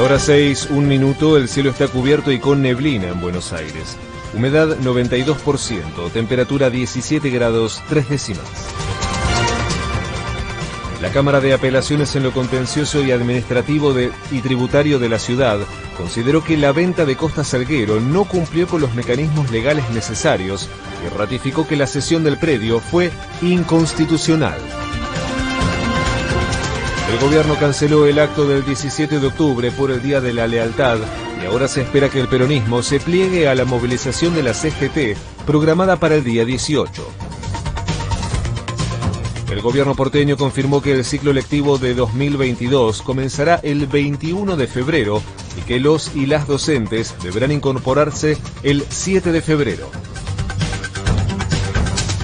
la hora 6, un minuto, el cielo está cubierto y con neblina en Buenos Aires. Humedad 92%, temperatura 17 grados 3 décimas. La Cámara de Apelaciones en lo contencioso y administrativo de, y tributario de la ciudad consideró que la venta de Costa Salguero no cumplió con los mecanismos legales necesarios y ratificó que la cesión del predio fue inconstitucional. El gobierno canceló el acto del 17 de octubre por el Día de la Lealtad y ahora se espera que el peronismo se pliegue a la movilización de la CGT programada para el día 18. El gobierno porteño confirmó que el ciclo lectivo de 2022 comenzará el 21 de febrero y que los y las docentes deberán incorporarse el 7 de febrero.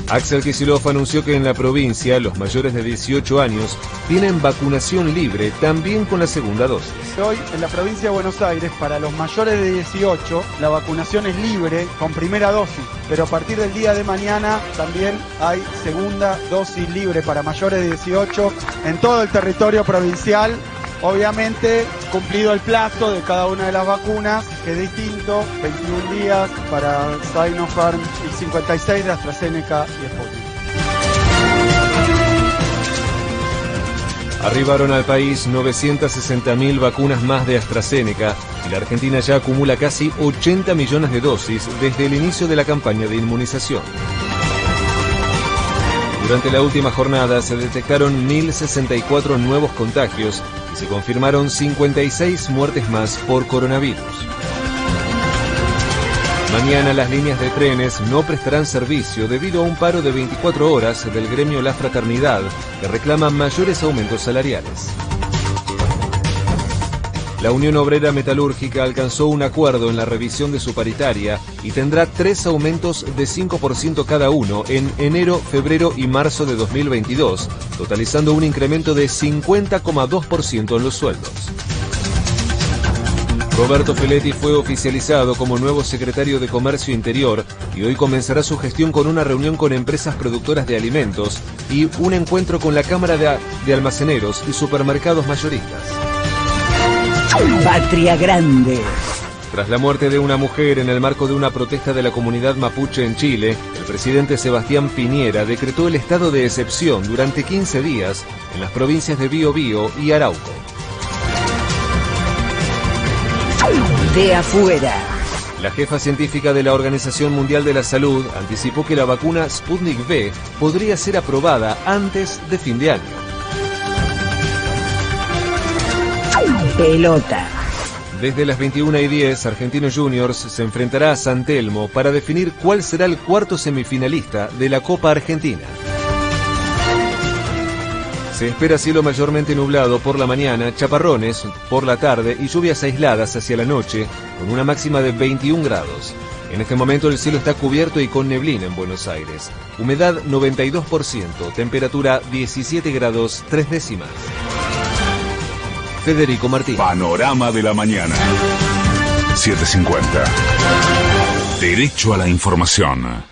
Axel Kicillof anunció que en la provincia los mayores de 18 años tienen vacunación libre también con la segunda dosis. Hoy en la provincia de Buenos Aires para los mayores de 18 la vacunación es libre con primera dosis, pero a partir del día de mañana también hay segunda dosis libre para mayores de 18 en todo el territorio provincial Obviamente, cumplido el plazo de cada una de las vacunas, que es distinto, 21 días para Sinopharm y 56 de AstraZeneca y Sputnik. Arribaron al país 960.000 vacunas más de AstraZeneca y la Argentina ya acumula casi 80 millones de dosis desde el inicio de la campaña de inmunización. Durante la última jornada se detectaron 1.064 nuevos contagios y se confirmaron 56 muertes más por coronavirus. Mañana las líneas de trenes no prestarán servicio debido a un paro de 24 horas del gremio La Fraternidad que reclama mayores aumentos salariales. La Unión Obrera Metalúrgica alcanzó un acuerdo en la revisión de su paritaria y tendrá tres aumentos de 5% cada uno en enero, febrero y marzo de 2022, totalizando un incremento de 50,2% en los sueldos. Roberto Feletti fue oficializado como nuevo secretario de Comercio Interior y hoy comenzará su gestión con una reunión con empresas productoras de alimentos y un encuentro con la Cámara de, Almaceneros y Supermercados Mayoristas. Patria Grande. Tras la muerte de una mujer en el marco de una protesta de la comunidad mapuche en Chile, el presidente Sebastián Piñera decretó el estado de excepción durante 15 días en las provincias de Biobío y Arauco. De afuera. La jefa científica de la Organización Mundial de la Salud anticipó que la vacuna Sputnik V podría ser aprobada antes de fin de año. Pelota. Desde las 21 y 10, Argentinos Juniors se enfrentará a San Telmo para definir cuál será el cuarto semifinalista de la Copa Argentina. Se espera cielo mayormente nublado por la mañana, chaparrones por la tarde y lluvias aisladas hacia la noche, con una máxima de 21 grados. En este momento el cielo está cubierto y con neblina en Buenos Aires. Humedad 92%, temperatura 17 grados 3 décimas. Federico Martín. Panorama de la mañana. 750. Derecho a la información.